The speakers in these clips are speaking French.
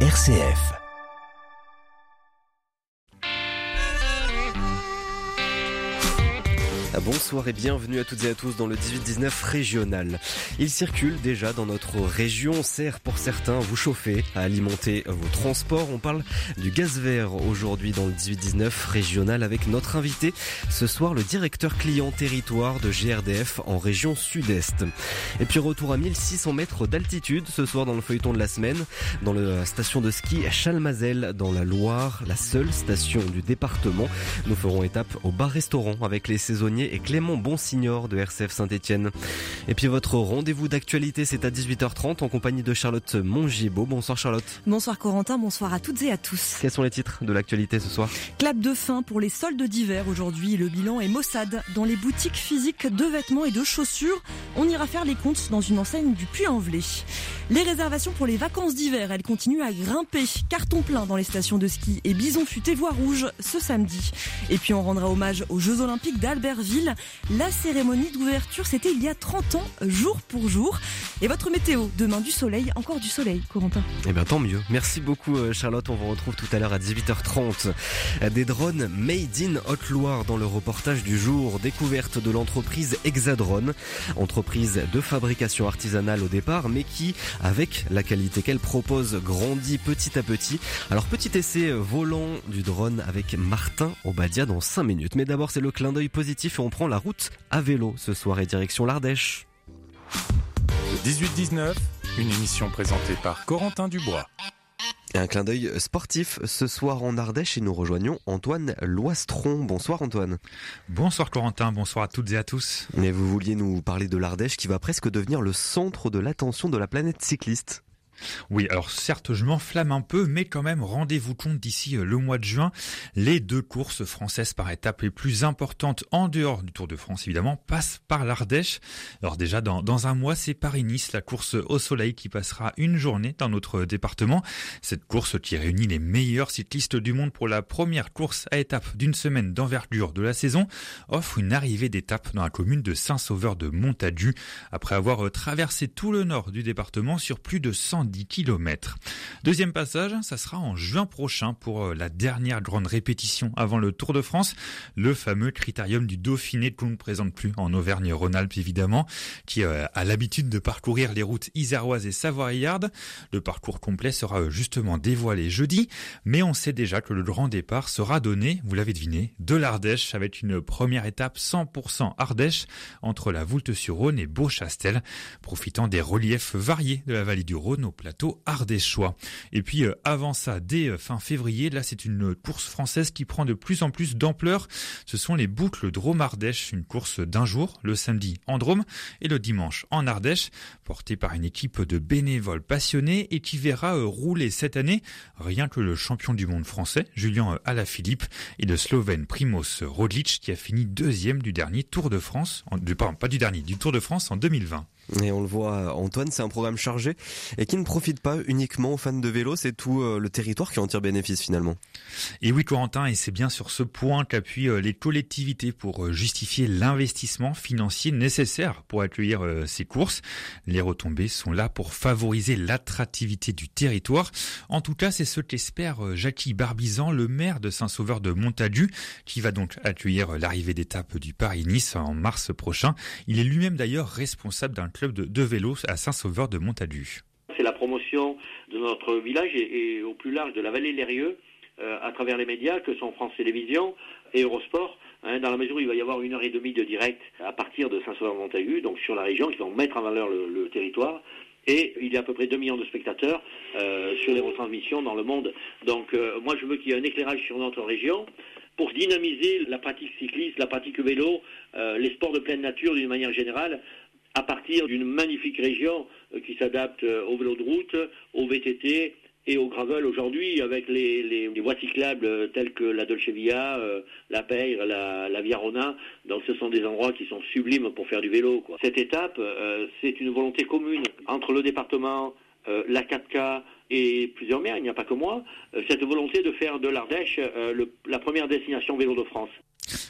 RCF. Bonsoir et bienvenue à toutes et à tous dans le 18-19 régional. Il circule déjà dans notre région, sert pour certains vous chauffer, à alimenter vos transports. On parle du gaz vert aujourd'hui dans le 18-19 régional avec notre invité ce soir, le directeur client territoire de GRDF en région sud-est. Et puis retour à 1600 mètres d'altitude ce soir dans le feuilleton de la semaine, dans la station de ski Chalmazel dans la Loire, la seule station du département. Nous ferons étape au bar-restaurant avec les saisonniers Clément Bonsignor de RCF Saint-Etienne. Et puis votre rendez-vous d'actualité, c'est à 18h30 en compagnie de Charlotte Mongibaud. Bonsoir Charlotte. Bonsoir Corentin, bonsoir à toutes et à tous. Quels sont les titres de l'actualité ce soir? Clap de fin pour les soldes d'hiver aujourd'hui. Le bilan est maussade. Dans les boutiques physiques de vêtements et de chaussures, on ira faire les comptes dans une enseigne du Puy-en-Velay. Les réservations pour les vacances d'hiver, elles continuent à grimper. Carton plein dans les stations de ski et bison futé voie rouge ce samedi. Et puis on rendra hommage aux Jeux Olympiques d'Albertville la cérémonie d'ouverture, c'était il y a 30 ans, jour pour jour. Et votre météo, demain du soleil, encore du soleil, Corentin. Eh bien tant mieux. Merci beaucoup euh, Charlotte, on vous retrouve tout à l'heure à 18h30. Des drones made in Haute-Loire dans le reportage du jour. Découverte de l'entreprise Hexadrone, entreprise de fabrication artisanale au départ, mais qui, avec la qualité qu'elle propose, grandit petit à petit. Alors petit essai volant du drone avec Martin Obadia dans 5 minutes. Mais d'abord c'est le clin d'œil positif prend la route à vélo ce soir et direction l'Ardèche. 18-19, une émission présentée par Corentin Dubois. Et un clin d'œil sportif ce soir en Ardèche et nous rejoignons Antoine Loistron. Bonsoir Antoine. Bonsoir Corentin, bonsoir à toutes et à tous. Mais vous vouliez nous parler de l'Ardèche qui va presque devenir le centre de l'attention de la planète cycliste. Oui, alors certes, je m'enflamme un peu, mais quand même, rendez-vous compte d'ici euh, le mois de juin, les deux courses françaises par étapes les plus importantes en dehors du Tour de France, évidemment, passent par l'Ardèche. Alors déjà, dans, un mois, c'est Paris-Nice, la course au soleil qui passera une journée dans notre département. Cette course qui réunit les meilleurs cyclistes du monde pour la première course à étapes d'une semaine d'envergure de la saison, offre une arrivée d'étape dans la commune de Saint-Sauveur de Montadu, après avoir euh, traversé tout le nord du département sur plus de 100 10 km. Deuxième passage, ça sera en juin prochain pour euh, la dernière grande répétition avant le Tour de France, le fameux critérium du Dauphiné que l'on ne présente plus en Auvergne-Rhône-Alpes évidemment, qui euh, a l'habitude de parcourir les routes iséroises et savoyardes. Le parcours complet sera euh, justement dévoilé jeudi, mais on sait déjà que le grand départ sera donné, vous l'avez deviné, de l'Ardèche avec une première étape 100% Ardèche entre la Voulte-sur-Rhône et Beauchastel, profitant des reliefs variés de la vallée du Rhône plateau ardéchois. Et puis euh, avant ça, dès euh, fin février, là c'est une course française qui prend de plus en plus d'ampleur. Ce sont les boucles Drôme-Ardèche, une course d'un jour, le samedi en Drôme et le dimanche en Ardèche, portée par une équipe de bénévoles passionnés et qui verra euh, rouler cette année rien que le champion du monde français, Julien Alaphilippe, et le Slovène Primoz Roglic qui a fini deuxième du dernier Tour de France, pardon, pas du dernier, du Tour de France en 2020. Et on le voit, Antoine, c'est un programme chargé et qui ne profite pas uniquement aux fans de vélo, c'est tout euh, le territoire qui en tire bénéfice finalement. Et oui, Corentin, et c'est bien sur ce point qu'appuient euh, les collectivités pour euh, justifier l'investissement financier nécessaire pour accueillir ces courses. Les retombées sont là pour favoriser l'attractivité du territoire. En tout cas, c'est ce qu'espère Jackie Barbizan, le maire de Saint-Sauveur de Montadu, qui va donc accueillir l'arrivée d'étape du Paris-Nice en mars prochain. Il est lui-même d'ailleurs responsable d'un club de, vélo à Saint-Sauveur de. C'est la promotion de notre village et, au plus large de la vallée Lérieux euh, à travers les médias que sont France Télévisions et Eurosport, hein, dans la mesure où il va y avoir une heure et demie de direct à partir de Saint-Sauveur-Montagu, donc sur la région, qui vont mettre en valeur le, territoire. Et il y a à peu près 2 millions de spectateurs euh, sur les retransmissions dans le monde. Donc euh, moi je veux qu'il y ait un éclairage sur notre région pour dynamiser la pratique cycliste, la pratique vélo, les sports de pleine nature d'une manière générale à partir d'une magnifique région euh, qui s'adapte euh, au vélo de route, au VTT et au gravel aujourd'hui avec les, voies cyclables euh, telles que la Dolce Via, la Peyre, la, la Viarona. Donc ce sont des endroits qui sont sublimes pour faire du vélo. Cette étape, c'est une volonté commune entre le département, la 4K et plusieurs maires, il n'y a pas que moi, cette volonté de faire de l'Ardèche la première destination vélo de France.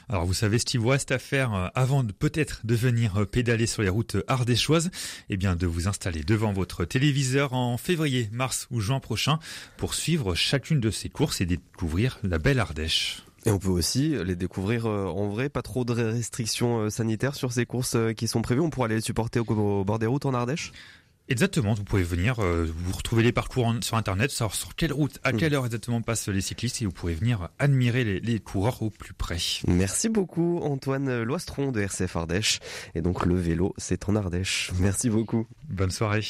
Alors vous savez ce qu'il vous reste à faire euh, avant peut-être de venir euh, pédaler sur les routes ardéchoises, eh bien de vous installer devant votre téléviseur en février, mars ou juin prochain pour suivre chacune de ces courses et découvrir la belle Ardèche. Et on peut aussi les découvrir euh, en vrai, pas trop de restrictions sanitaires sur ces courses qui sont prévues. On pourra les supporter au bord des routes en Ardèche? Exactement, vous pouvez venir, euh, vous retrouvez les parcours sur Internet, savoir sur quelle route, à mm. quelle heure exactement passent les cyclistes et vous pourrez venir admirer les, les coureurs au plus près. Merci beaucoup Antoine Loistron de RCF Ardèche. Et donc le vélo, c'est en Ardèche. Merci beaucoup. Bonne soirée.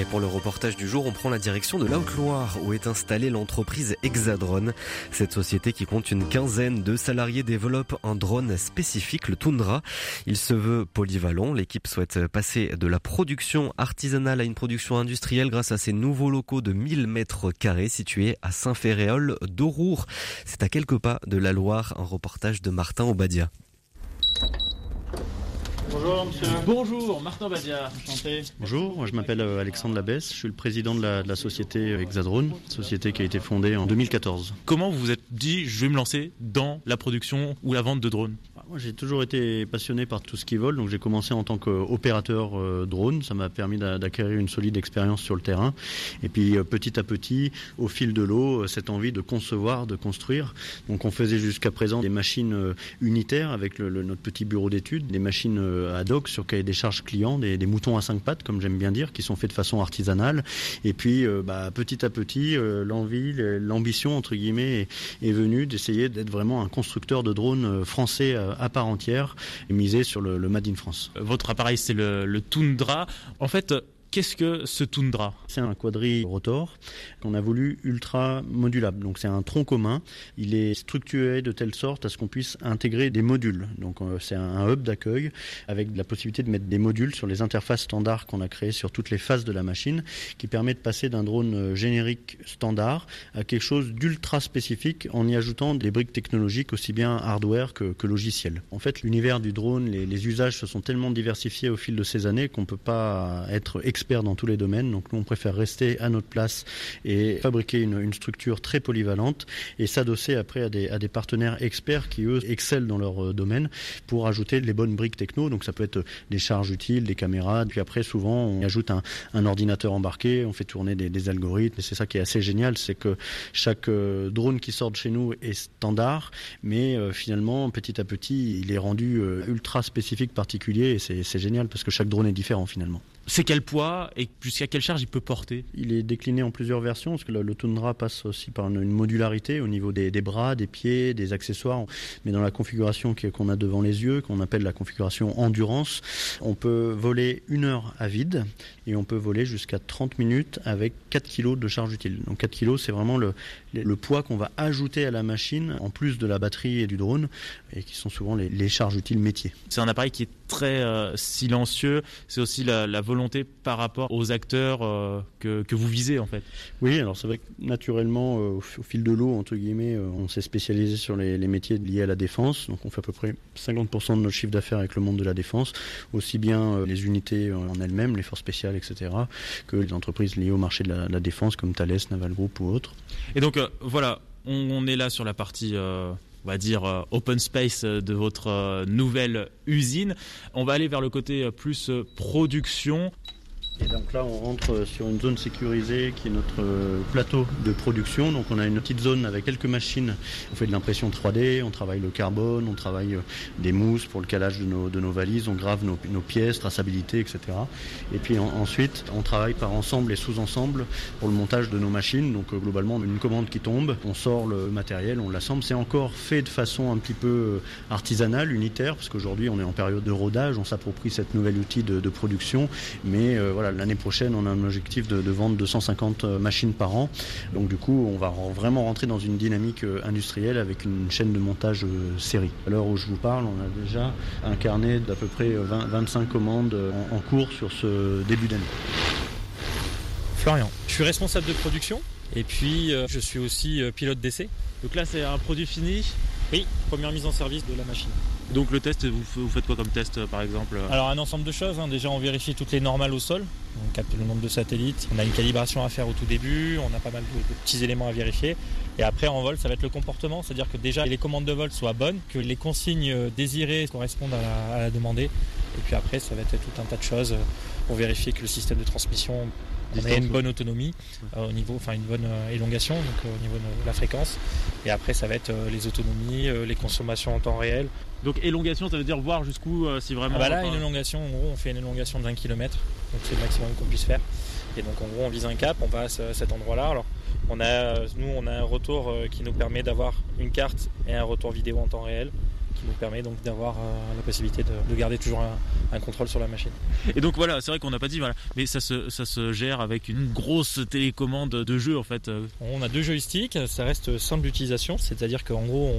Et pour le reportage du jour, on prend la direction de la Haute-Loire où est installée l'entreprise Hexadrone. Cette société qui compte une quinzaine de salariés développe un drone spécifique, le Tundra. Il se veut polyvalent. L'équipe souhaite passer de la production artisanale à une production industrielle grâce à ses nouveaux locaux de 1000 mètres carrés situés à Saint-Féréol d'Aurour. C'est à quelques pas de la Loire, un reportage de Martin Obadia. Bonjour monsieur. Bonjour, Martin Badia, enchanté. Bonjour, je m'appelle euh, Alexandre Labesse, je suis le président de la, société Hexadrone, société qui a été fondée en 2014. Comment vous vous êtes dit je vais me lancer dans la production ou la vente de drones? J'ai toujours été passionné par tout ce qui vole, donc j'ai commencé en tant qu'opérateur euh, drone. Ça m'a permis d'acquérir une solide expérience sur le terrain. Et puis euh, petit à petit, au fil de l'eau, euh, cette envie de concevoir, de construire. Donc on faisait jusqu'à présent des machines unitaires avec notre petit bureau d'études, des machines ad hoc sur cahier des charges clients, des, moutons à cinq pattes, comme j'aime bien dire, qui sont faits de façon artisanale. Et puis bah, petit à petit, l'envie, l'ambition entre guillemets est, venue d'essayer d'être vraiment un constructeur de drones français part entière et miser sur le, le Made in France. Votre appareil, c'est le, le Tundra. En fait, Qu'est-ce que ce Tundra C'est un quadri-rotor qu'on a voulu ultra modulable. Donc c'est un tronc commun. Il est structuré de telle sorte à ce qu'on puisse intégrer des modules. Donc euh, c'est un hub d'accueil avec la possibilité de mettre des modules sur les interfaces standards qu'on a créées sur toutes les phases de la machine, qui permet de passer d'un drone euh, générique standard à quelque chose d'ultra spécifique en y ajoutant des briques technologiques aussi bien hardware que, que. En fait, l'univers du drone, les, les, usages se sont tellement diversifiés au fil de ces années qu'on peut pas être experts dans tous les domaines. Donc nous, on préfère rester à notre place et fabriquer une, structure très polyvalente et s'adosser après à des, partenaires experts qui, eux, excellent dans leur euh, domaine pour ajouter les bonnes briques techno. Donc ça peut être des charges utiles, des caméras. Puis après, souvent, on ajoute un, ordinateur embarqué, on fait tourner des, des algorithmes. Et c'est ça qui est assez génial, c'est que chaque euh, drone qui sort de chez nous est standard, mais euh, finalement, petit à petit, il est rendu ultra spécifique, particulier. Et c'est génial parce que chaque drone est différent finalement. C'est quel poids et jusqu'à quelle charge il peut porter Il est décliné en plusieurs versions, parce que le, Tundra passe aussi par une, modularité au niveau des, bras, des pieds, des accessoires. Mais dans la configuration qu'on a devant les yeux, qu'on appelle la configuration endurance, on peut voler une heure à vide et on peut voler jusqu'à 30 minutes avec 4 kg de charge utile. Donc 4 kg, c'est vraiment le, le poids qu'on va ajouter à la machine, en plus de la batterie et du drone, et qui sont souvent les, charges utiles métiers. C'est un appareil qui est très euh, silencieux, c'est aussi la, la volonté par rapport aux acteurs euh, que, que, vous visez en fait Oui, alors c'est vrai que naturellement, euh, au, fil de l'eau, entre guillemets, euh, on s'est spécialisé sur les, les, métiers liés à la défense. Donc on fait à peu près 50% de notre chiffre d'affaires avec le monde de la défense, aussi bien les unités en elles-mêmes, les forces spéciales, etc., que les entreprises liées au marché de la, de la défense comme Thales, Naval Group ou autres. Et donc voilà, on, on, est là sur la partie on va dire euh, open space euh, de votre euh, nouvelle usine. On va aller vers le côté plus production. Et donc là, on rentre sur une zone sécurisée qui est notre euh, plateau de production. Donc on a une petite zone avec quelques machines. On fait de l'impression 3D, on travaille le carbone, on travaille euh, des mousses pour le calage de nos, valises, on grave nos, pièces, traçabilité, etc. Et puis en, ensuite, on travaille par ensemble et sous-ensemble pour le montage de nos machines. Donc euh, globalement, une commande qui tombe, on sort le matériel, on l'assemble. C'est encore fait de façon un petit peu artisanale, unitaire, parce qu'aujourd'hui on est en période de rodage, on s'approprie cette nouvelle outil de, production. Mais euh, voilà, l'année prochaine, on a un objectif de, de, vendre 250 euh, machines par an. Donc du coup, on va vraiment rentrer dans une dynamique euh, industrielle avec une chaîne de montage euh, série. À l'heure où je vous parle, on a déjà un carnet d'à peu près 20, 25 commandes en, en cours sur ce début d'année. Florian, je suis responsable de production et puis euh, je suis aussi euh, pilote d'essai. Donc là c'est un produit fini? Oui, première mise en service de la machine. Donc le test, vous, faites quoi comme test euh, par exemple? Alors un ensemble de choses. hein. Déjà, on vérifie toutes les normales au sol. On capte le nombre de satellites. On a une calibration à faire au tout début. On a pas mal de, petits éléments à vérifier. Et après, en vol, ça va être le comportement. C'est-à-dire que déjà, les commandes de vol soient bonnes, que les consignes euh, désirées correspondent à la, à la demandée. Et puis après, ça va être tout un tas de choses pour vérifier que le système de transmission on a une bonne autonomie euh, au niveau, enfin une bonne euh, élongation donc euh, au niveau de la fréquence. Et après, ça va être les autonomies, les consommations en temps réel. Donc élongation, ça veut dire voir jusqu'où si vraiment. Ah bah là, une élongation, en gros, on fait une élongation de 20 km, donc c'est le maximum qu'on puisse faire. Et donc en gros, on vise un cap, on va à ce- cet endroit-là. Alors, on a, nous, on a un retour qui nous permet d'avoir une carte et un retour vidéo en temps réel, qui nous permet donc d'avoir euh, la possibilité de, de garder toujours un, un contrôle sur la machine. Et donc voilà, c'est vrai qu'on n'a pas dit, voilà, mais ça se, ça se gère avec une grosse télécommande de jeu en fait. On a deux joysticks, ça reste simple d'utilisation, c'est-à-dire qu'en gros,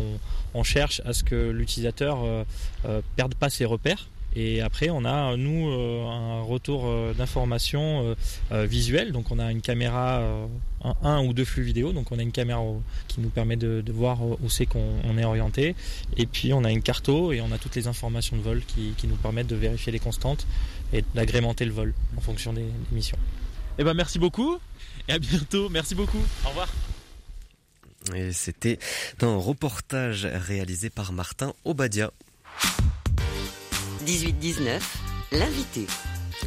on, on cherche à ce que l'utilisateur euh, euh, perde pas ses repères. Et après, on a, nous, euh, un retour euh, d'information euh, euh, visuelle. Donc, on a une caméra, euh, un, un ou deux flux vidéo. Donc, on a une caméra qui nous permet de, de voir où c'est qu'on on est orienté. Et puis, on a une carto et on a toutes les informations de vol qui, qui nous permettent de vérifier les constantes et d'agrémenter le vol en fonction des, des missions. Eh ben merci beaucoup et à bientôt. Merci beaucoup. Au revoir. Et c'était un reportage réalisé par Martin Obadia. 18-19, l'invité.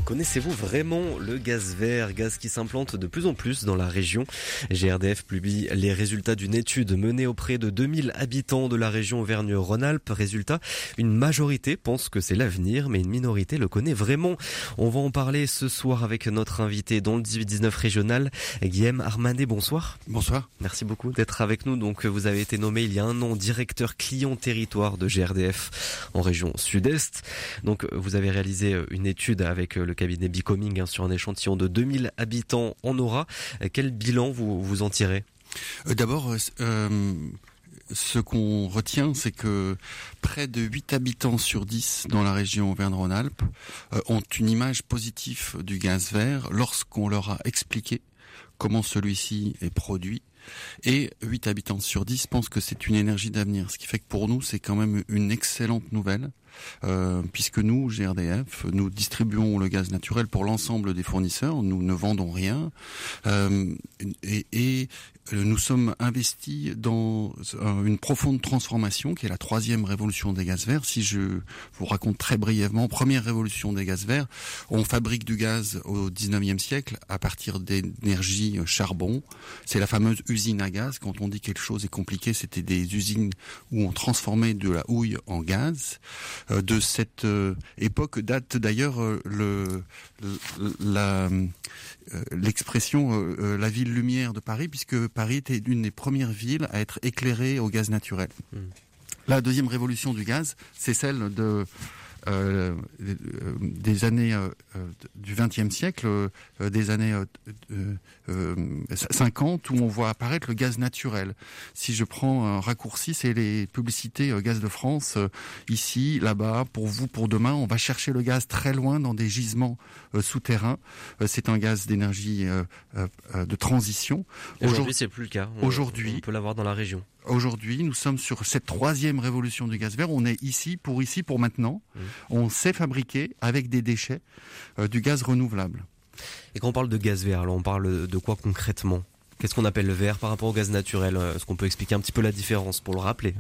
Connaissez-vous vraiment le gaz vert, gaz qui s'implante de plus en plus dans la région? GRDF publie les résultats d'une étude menée auprès de 2000 habitants de la région Auvergne-Rhône-Alpes. Résultat, une majorité pense que c'est l'avenir, mais une minorité le connaît vraiment. On va en parler ce soir avec notre invité dans le 18-19 régional, Guillaume Armanet. Bonsoir. Bonsoir. Merci beaucoup d'être avec nous. Donc, vous avez été nommé il y a un an directeur client territoire de GRDF en région sud-est. Donc, vous avez réalisé une étude avec le cabinet Becoming hein, sur un échantillon de 2000 habitants en aura. Quel bilan vous, en tirez? Euh, D'abord, euh, euh, ce qu'on retient, c'est que près de 8 habitants sur 10 dans la région Auvergne-Rhône-Alpes euh, ont une image positive du gaz vert lorsqu'on leur a expliqué comment celui-ci est produit. Et 8 habitants sur 10 pensent que c'est une énergie d'avenir. Ce qui fait que pour nous, c'est quand même une excellente nouvelle. Euh, puisque nous, GRDF, nous distribuons le gaz naturel pour l'ensemble des fournisseurs, nous ne vendons rien, euh, et, et euh, nous sommes investis dans une profonde transformation qui est la troisième révolution des gaz verts. Si je vous raconte très brièvement, première révolution des gaz verts, on fabrique du gaz au 19e siècle à partir d'énergie euh, charbon. C'est la fameuse usine à gaz. Quand on dit quelque chose est compliqué, c'était des usines où on transformait de la houille en gaz. Euh, de cette euh, époque date d'ailleurs euh, le, le- la l'expression la ville lumière de Paris puisque Paris était l'une des premières villes à être éclairée au gaz naturel. Mm. La deuxième révolution du gaz, c'est celle de euh, euh, des années euh, du XXe siècle, des années euh, euh, euh, 50, où on voit apparaître le gaz naturel. Si je prends un raccourci, c'est les publicités Gaz de France, ici, là-bas, pour vous, pour demain. On va chercher le gaz très loin dans des gisements euh, souterrains. Euh, c'est un gaz d'énergie euh, de transition. Aujourd'hui, c'est plus le cas. Aujourd'hui, on peut l'avoir dans la région. Aujourd'hui, nous sommes sur cette troisième révolution du gaz vert. On est ici pour ici pour maintenant. Mmh. On sait fabriquer avec des déchets du gaz renouvelable. Et quand on parle de gaz vert, alors on parle de quoi concrètement? Qu'est-ce qu'on appelle le vert par rapport au gaz naturel? Est-ce qu'on peut expliquer un petit peu la différence pour le rappeler?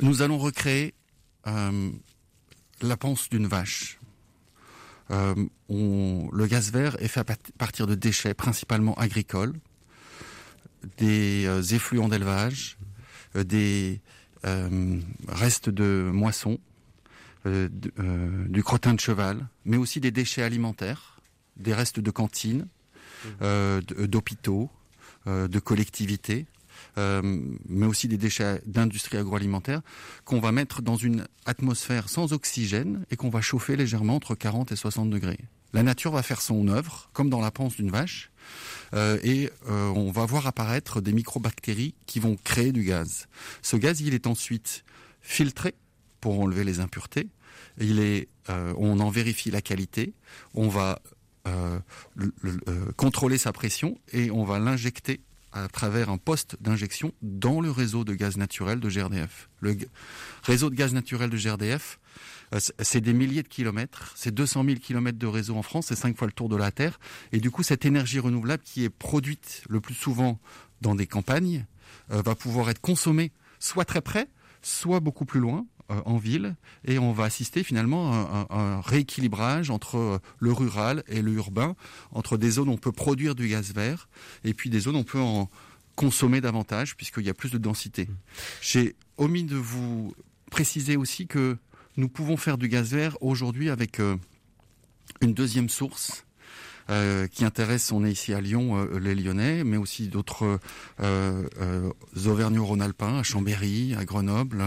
Nous allons recréer euh, la panse d'une vache. Euh, on- le gaz vert est fait à partir de déchets principalement agricoles, des euh, effluents d'élevage, euh, des restes de moissons, de- du crottin de cheval, mais aussi des déchets alimentaires, des restes de cantines, d- d'hôpitaux, de collectivités, euh, mais aussi des déchets d'industrie agroalimentaire qu'on va mettre dans une atmosphère sans oxygène et qu'on va chauffer légèrement entre 40 et 60 degrés. La nature va faire son œuvre, comme dans la panse d'une vache, euh, et euh, on va voir apparaître des microbactéries qui vont créer du gaz. Ce gaz, il est ensuite filtré pour enlever les impuretés. Il est, on en vérifie la qualité. On va le- le- contrôler sa pression et on va l'injecter à travers un poste d'injection dans le réseau de gaz naturel de GRDF. Le réseau de gaz naturel de GRDF, euh, c'est des milliers de kilomètres, c'est 200 000 kilomètres de réseau en France, c'est cinq fois le tour de la Terre. Et du coup, cette énergie renouvelable qui est produite le plus souvent dans des campagnes euh, va pouvoir être consommée soit très près, soit beaucoup plus loin, en ville et on va assister finalement à, un rééquilibrage entre le rural et le urbain, entre des zones où on peut produire du gaz vert et puis des zones où on peut en consommer davantage puisqu'il y a plus de densité. J'ai omis de vous préciser aussi que nous pouvons faire du gaz vert aujourd'hui avec euh, une deuxième source euh, qui intéresse, on est ici à Lyon, euh, les Lyonnais, mais aussi d'autres euh, Auvergnats-Rhône-Alpins, à Chambéry, à Grenoble.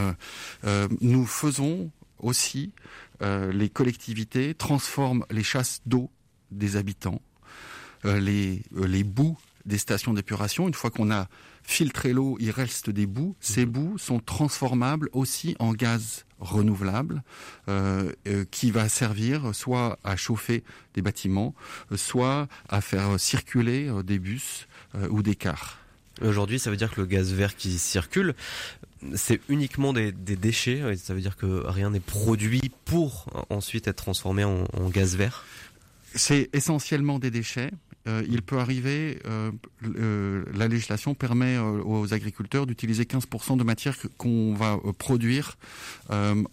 nous faisons aussi, les collectivités transforment les chasses d'eau des habitants, les, les boues des stations d'épuration. Une fois qu'on a filtré l'eau, il reste des boues. Ces mhm. boues sont transformables aussi en gaz renouvelable euh, euh, qui va servir soit à chauffer des bâtiments, soit à faire circuler euh, des bus ou des cars. Aujourd'hui, ça veut dire que le gaz vert qui circule, c'est uniquement des, déchets. Ça veut dire que rien n'est produit pour ensuite être transformé en gaz vert? C'est essentiellement des déchets. Euh, il peut arriver, euh, euh, la législation permet aux agriculteurs d'utiliser 15% de matière qu'on va produire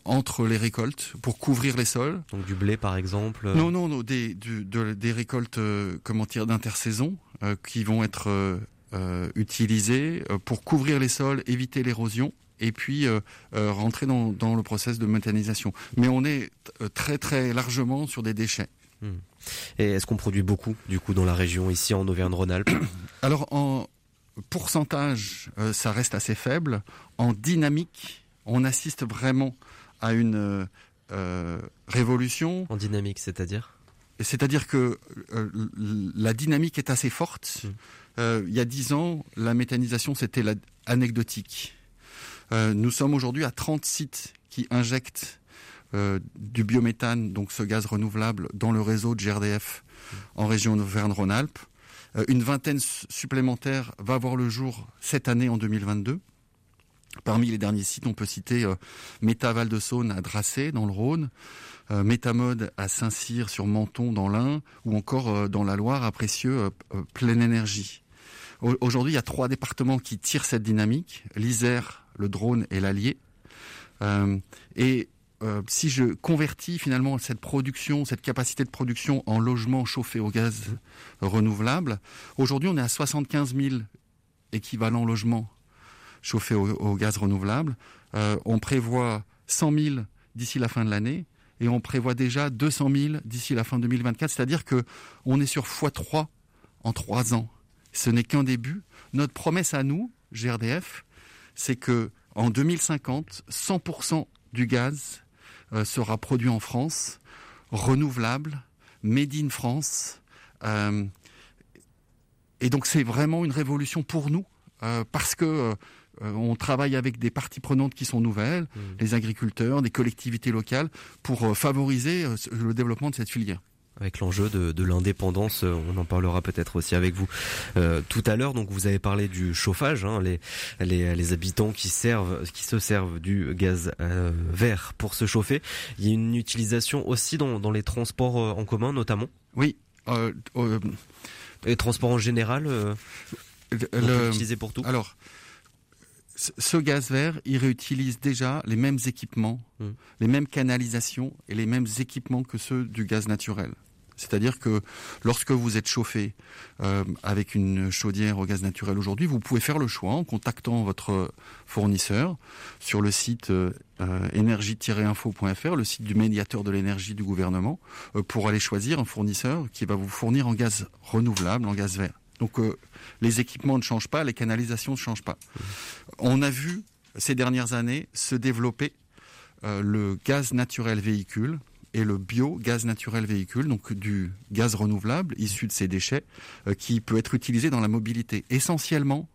entre les récoltes pour couvrir les sols. Donc du blé par exemple Non, non, non des, des récoltes comment dire, d'intersaison qui vont être utilisées pour couvrir les sols, éviter l'érosion et puis rentrer dans, dans, le process de méthanisation. Mais on est très très largement sur des déchets. Hmm. Et est-ce qu'on produit beaucoup, du coup, dans la région, ici en Auvergne-Rhône-Alpes Alors, en pourcentage, euh, ça reste assez faible. En dynamique, on assiste vraiment à une euh, révolution. En dynamique, c'est-à-dire? C'est-à-dire que euh, la dynamique est assez forte. Hmm. il y a dix ans, la méthanisation, c'était anecdotique. nous sommes aujourd'hui à 30 sites qui injectent du biométhane, donc ce gaz renouvelable, dans le réseau de GRDF en région Auvergne-Rhône-Alpes. Euh, une vingtaine supplémentaire va voir le jour cette année en 2022. Parmi les derniers sites, on peut citer euh, Méta Val de Saône à Dracé dans le Rhône, euh, Métamode à Saint-Cyr sur Menton dans l'Ain, ou encore dans la Loire à Précieux, Pleine Énergie. Aujourd'hui, il y a trois départements qui tirent cette dynamique l'Isère, le Drône et l'Allier. et euh, si je convertis finalement cette production, cette capacité de production en logement chauffé au gaz renouvelable, aujourd'hui on est à 75 000 équivalents logements chauffés au, gaz renouvelable. Euh, on prévoit 100 000 d'ici la fin de l'année et on prévoit déjà 200 000 d'ici la fin 2024. C'est-à-dire que on est sur x3 en trois ans. Ce n'est qu'un début. Notre promesse à nous, GRDF, c'est que en 2050, 100% du gaz sera produit en France, renouvelable, made in France. Euh, et donc c'est vraiment une révolution pour nous euh, parce que on travaille avec des parties prenantes qui sont nouvelles, mmh. les agriculteurs, des collectivités locales, pour favoriser le développement de cette filière avec l'enjeu de, l'indépendance. Euh, on en parlera peut-être aussi avec vous euh, tout à l'heure. Donc vous avez parlé du chauffage, hein, les, les, habitants qui servent, qui se servent du gaz euh, vert pour se chauffer. Il y a une utilisation aussi dans, dans les transports en commun, notamment? Oui. les transports en général. Le, utilisé pour tout? Alors. Ce gaz vert, il réutilise déjà les mêmes équipements, hmm. les mêmes canalisations et les mêmes équipements que ceux du gaz naturel. C'est-à-dire que lorsque vous êtes chauffé euh, avec une chaudière au gaz naturel aujourd'hui, vous pouvez faire le choix en contactant votre fournisseur sur le site euh, énergie-info.fr, le site du médiateur de l'énergie du gouvernement, euh, pour aller choisir un fournisseur qui va vous fournir en gaz renouvelable, en gaz vert. Donc les équipements ne changent pas, les canalisations ne changent pas. On a vu ces dernières années se développer le gaz naturel véhicule, et le bio-gaz naturel véhicule, donc du gaz renouvelable issu de ces déchets, euh, qui peut être utilisé dans la mobilité, essentiellement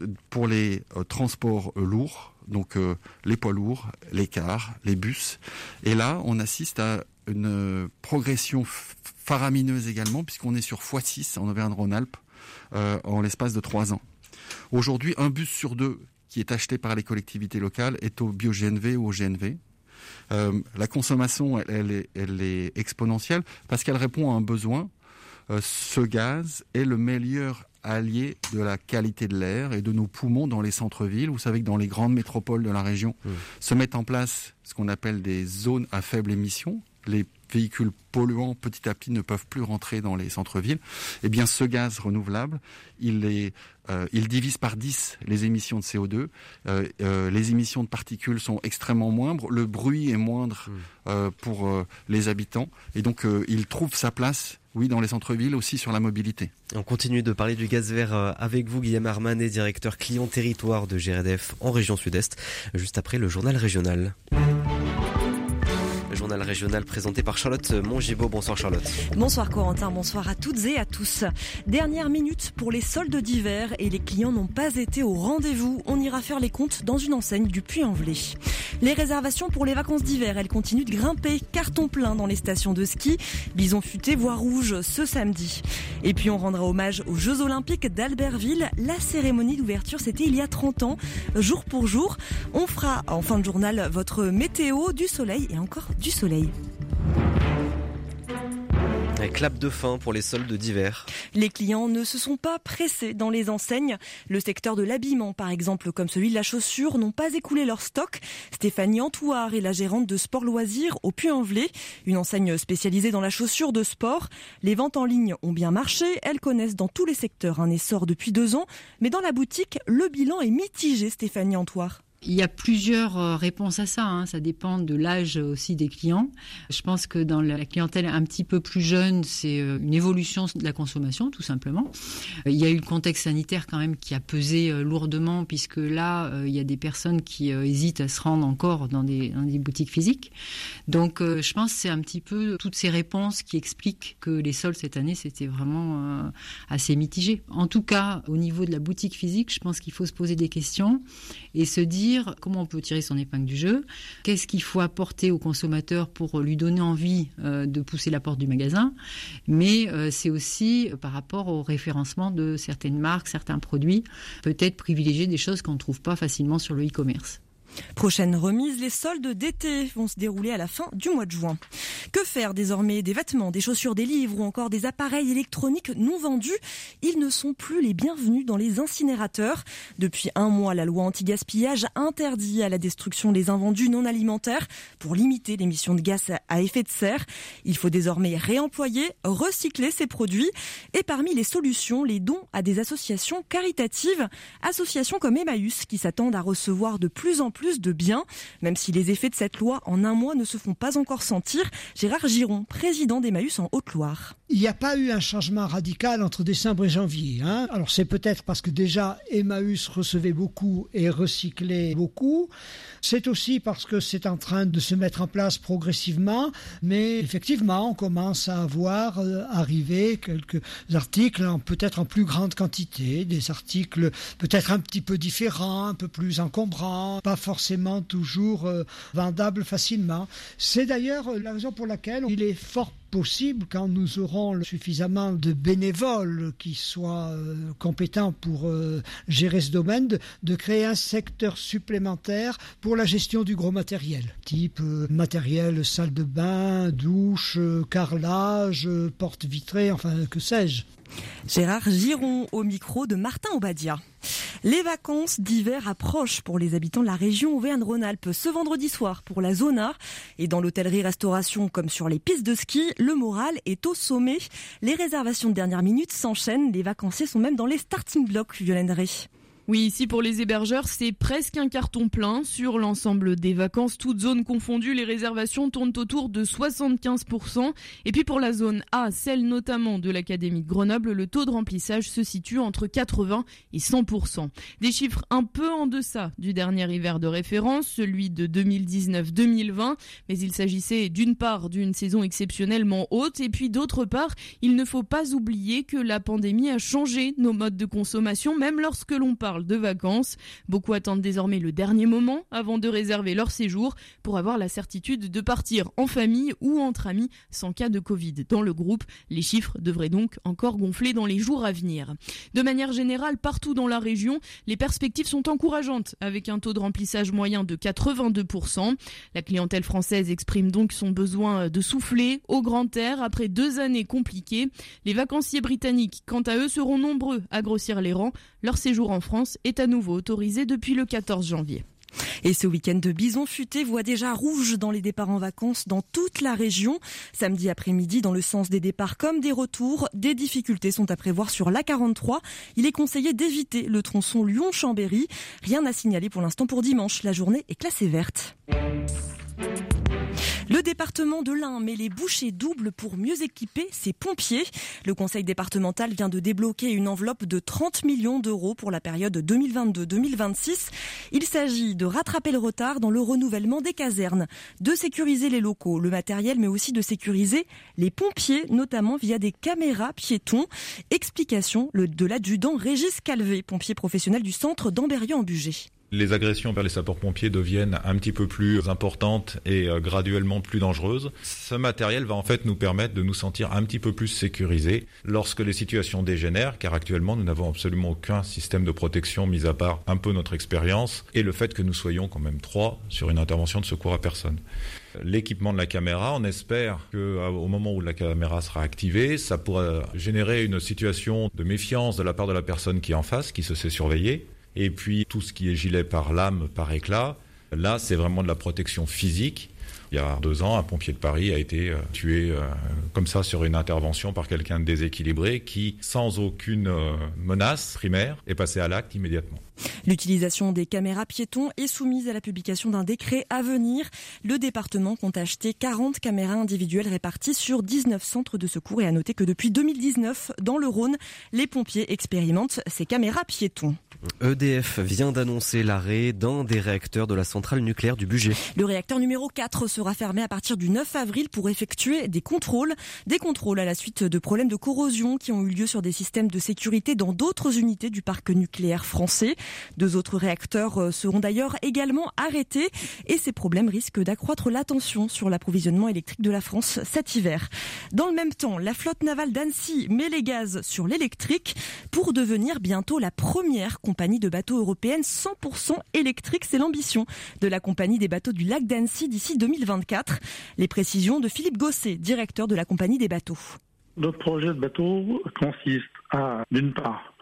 euh, pour les euh, transports lourds, donc les poids lourds, les cars, les bus. Et là, on assiste à une progression faramineuse également, puisqu'on est sur x6 en Auvergne-Rhône-Alpes en l'espace de trois ans. Aujourd'hui, un bus sur deux qui est acheté par les collectivités locales est au bio-GNV ou au GNV. Euh, la consommation, elle, est, elle, est, exponentielle parce qu'elle répond à un besoin. Euh, ce gaz est le meilleur allié de la qualité de l'air et de nos poumons dans les centres-villes. Vous savez que dans les grandes métropoles de la région mmh. se mettent en place ce qu'on appelle des zones à faible émission. Les véhicules polluants petit à petit ne peuvent plus rentrer dans les centres-villes, eh bien ce gaz renouvelable, il, est, euh, il divise par 10 les émissions de CO2, euh, euh, les émissions de particules sont extrêmement moindres, le bruit est moindre hmm. pour les habitants, et donc il trouve sa place oui, dans les centres-villes, aussi sur la mobilité. On continue de parler du gaz vert avec vous, Guillaume Armanet, directeur client territoire de GRDF en région sud-est, juste après le journal régional journal régional présenté par Charlotte Mongibaud. Bonsoir Charlotte. Bonsoir Corentin, bonsoir à toutes et à tous. Dernière minute pour les soldes d'hiver et les clients n'ont pas été au rendez-vous. On ira faire les comptes dans une enseigne du Puy-en-Velay. Les réservations pour les vacances d'hiver, elles continuent de grimper, carton plein dans les stations de ski, bison futé voire rouge ce samedi. Et puis on rendra hommage aux Jeux Olympiques d'Albertville. La cérémonie d'ouverture, c'était il y a 30 ans, jour pour jour. On fera en fin de journal votre météo, du soleil et encore du soleil. Un clap de fin pour les soldes d'hiver. Les clients ne se sont pas pressés dans les enseignes. Le secteur de l'habillement, par exemple, comme celui de la chaussure, n'ont pas écoulé leur stock. Stéphanie Antoire est la gérante de Sport Loisirs au Puy-en-Velay, une enseigne spécialisée dans la chaussure de sport. Les ventes en ligne ont bien marché. Elles connaissent dans tous les secteurs un essor depuis deux ans. Mais dans la boutique, le bilan est mitigé, Stéphanie Antoire. Il y a plusieurs euh, réponses à ça. Hein. Ça dépend de l'âge aussi des clients. Je pense que dans la clientèle un petit peu plus jeune, c'est euh, une évolution de la consommation, tout simplement. Euh, il y a eu le contexte sanitaire quand même qui a pesé lourdement, puisque là, il y a des personnes qui hésitent à se rendre encore dans des, dans des boutiques physiques. Donc, je pense que c'est un petit peu toutes ces réponses qui expliquent que les soldes cette année, c'était vraiment assez mitigé. En tout cas, au niveau de la boutique physique, je pense qu'il faut se poser des questions et se dire comment on peut tirer son épingle du jeu, qu'est-ce qu'il faut apporter au consommateur pour lui donner envie euh, de pousser la porte du magasin, mais euh, c'est aussi par rapport au référencement de certaines marques, certains produits, peut-être privilégier des choses qu'on ne trouve pas facilement sur le e-commerce. Prochaine remise, les soldes d'été vont se dérouler à la fin du mois de juin. Que faire désormais des vêtements, des chaussures, des livres ou encore des appareils électroniques non vendus? Ils ne sont plus les bienvenus dans les incinérateurs. Depuis un mois, la loi anti-gaspillage interdit à la destruction des invendus non alimentaires pour limiter l'émission de gaz à effet de serre. Il faut désormais réemployer, recycler ces produits. Et parmi les solutions, les dons à des associations caritatives, associations comme Emmaüs qui s'attendent à recevoir de plus en plus plus de bien, même si les effets de cette loi en un mois ne se font pas encore sentir. Gérard Giron, président d'Emmaüs en Haute-Loire. Il n'y a pas eu un changement radical entre décembre et janvier. Hein. Alors c'est peut-être parce que déjà Emmaüs recevait beaucoup et recyclait beaucoup. C'est aussi parce que c'est en train de se mettre en place progressivement. Mais effectivement, on commence à avoir euh, arrivé quelques articles peut-être en plus grande quantité, des articles peut-être un petit peu différents, un peu plus encombrants, pas forcément toujours euh, vendable facilement. C'est d'ailleurs la raison pour laquelle il est fort possible quand nous aurons suffisamment de bénévoles qui soient euh, compétents pour gérer ce domaine, de, créer un secteur supplémentaire pour la gestion du gros matériel, type matériel salle de bain, douche, carrelage, porte vitrée, enfin que sais-je. Gérard Giron au micro de Martin Obadia. Les vacances d'hiver approchent pour les habitants de la région Auvergne-Rhône-Alpes ce vendredi soir pour la zona. Et dans l'hôtellerie-restauration comme sur les pistes de ski, le moral est au sommet. Les réservations de dernière minute s'enchaînent. Les vacanciers sont même dans les starting blocks, Violaine oui, ici pour les hébergeurs, c'est presque un carton plein. Sur l'ensemble des vacances, toutes zones confondues, les réservations tournent autour de 75%. Et puis pour la zone A, celle notamment de l'Académie de Grenoble, le taux de remplissage se situe entre 80 et 100%. Des chiffres un peu en deçà du dernier hiver de référence, celui de 2019-2020. Mais il s'agissait d'une part d'une saison exceptionnellement haute et puis d'autre part, il ne faut pas oublier que la pandémie a changé nos modes de consommation, même lorsque l'on parle de vacances. Beaucoup attendent désormais le dernier moment avant de réserver leur séjour pour avoir la certitude de partir en famille ou entre amis sans cas de Covid dans le groupe. Les chiffres devraient donc encore gonfler dans les jours à venir. De manière générale, partout dans la région, les perspectives sont encourageantes avec un taux de remplissage moyen de 82%. La clientèle française exprime donc son besoin de souffler au grand air après deux années compliquées. Les vacanciers britanniques, quant à eux, seront nombreux à grossir les rangs. Leur séjour en France est à nouveau autorisé depuis le 14 janvier. Et ce week-end de bison futé voit déjà rouge dans les départs en vacances dans toute la région. Samedi après-midi, dans le sens des départs comme des retours, des difficultés sont à prévoir sur l'A43. Il est conseillé d'éviter le tronçon Lyon-Chambéry. Rien à signaler pour l'instant pour dimanche. La journée est classée verte. Le département de l'Ain met les bouchées doubles pour mieux équiper ses pompiers. Le conseil départemental vient de débloquer une enveloppe de 30 millions d'euros pour la période 2022-2026. Il s'agit de rattraper le retard dans le renouvellement des casernes, de sécuriser les locaux, le matériel, mais aussi de sécuriser les pompiers, notamment via des caméras piétons. Explication de l'adjudant Régis Calvé, pompier professionnel du centre d'Amberieu en Bugey les agressions vers les sapeurs-pompiers deviennent un petit peu plus importantes et euh, graduellement plus dangereuses. Ce matériel va en fait nous permettre de nous sentir un petit peu plus sécurisés lorsque les situations dégénèrent, car actuellement nous n'avons absolument aucun système de protection, mis à part un peu notre expérience et le fait que nous soyons quand même trois sur une intervention de secours à personne l'équipement de la caméra. On espère qu'au euh, moment où la caméra sera activée, ça pourra générer une situation de méfiance de la part de la personne qui est en face, qui se sait surveiller. Et puis tout ce qui est gilet par lame, par éclat, là c'est vraiment de la protection physique. Il y a deux ans, un pompier de Paris a été euh, tué euh, comme ça sur une intervention par quelqu'un de déséquilibré qui, sans aucune euh, menace primaire, est passé à l'acte immédiatement. L'utilisation des caméras piétons est soumise à la publication d'un décret à venir. Le département compte acheter 40 caméras individuelles réparties sur 19 centres de secours et à noter que depuis 2019, dans le Rhône, les pompiers expérimentent ces caméras piétons. EDF vient d'annoncer l'arrêt d'un des réacteurs de la centrale nucléaire du budget. Le réacteur numéro 4 sera fermé à partir du 9 avril pour effectuer des contrôles. Des contrôles à la suite de problèmes de corrosion qui ont eu lieu sur des systèmes de sécurité dans d'autres unités du parc nucléaire français. Deux autres réacteurs euh, seront d'ailleurs également arrêtés et ces problèmes risquent d'accroître la tension sur l'approvisionnement électrique de la France cet hiver. Dans le même temps, la flotte navale d'Annecy met les gaz sur l'électrique pour devenir bientôt la première compagnie de bateaux européenne 100% électrique. C'est l'ambition de la compagnie des bateaux du lac d'Annecy d'ici 2024. Les précisions de Philippe Gosset, directeur de la compagnie des bateaux. Notre projet de bateau consiste à, d'une part,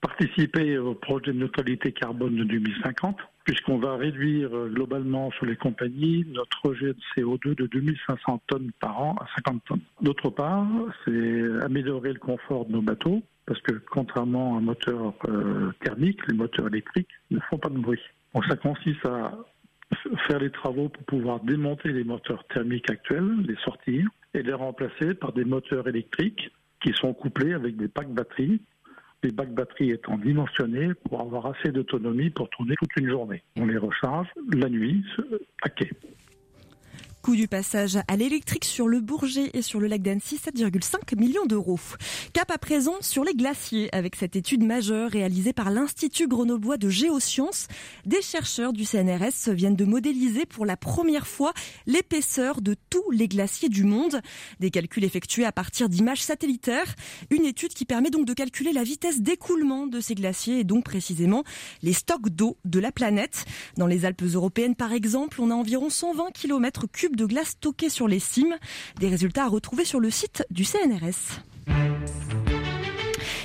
participer au projet de neutralité carbone de 2050, puisqu'on va réduire euh, globalement sur les compagnies notre rejet de CO2 de 2500 tonnes par an à 50 tonnes. D'autre part, c'est améliorer le confort de nos bateaux, parce que contrairement à un moteur euh, thermique, les moteurs électriques ne font pas de bruit. Donc ça consiste à faire les travaux pour pouvoir démonter les moteurs thermiques actuels, les sortir et les remplacer par des moteurs électriques qui sont couplés avec des packs batteries les bacs batteries étant dimensionnés pour avoir assez d'autonomie pour tourner toute une journée. On les recharge la nuit, à quai. Coût du passage à l'électrique sur le Bourget et sur le lac d'Annecy, 7,5 millions d'euros. Cap à présent sur les glaciers avec cette étude majeure réalisée par l'Institut grenoblois de géosciences. Des chercheurs du CNRS viennent de modéliser pour la première fois l'épaisseur de tous les glaciers du monde. Des calculs effectués à partir d'images satellitaires. Une étude qui permet donc de calculer la vitesse d'écoulement de ces glaciers et donc précisément les stocks d'eau de la planète. Dans les Alpes européennes par exemple, on a environ 120 km de glace stockée sur les cimes. Des résultats à retrouver sur le site du CNRS.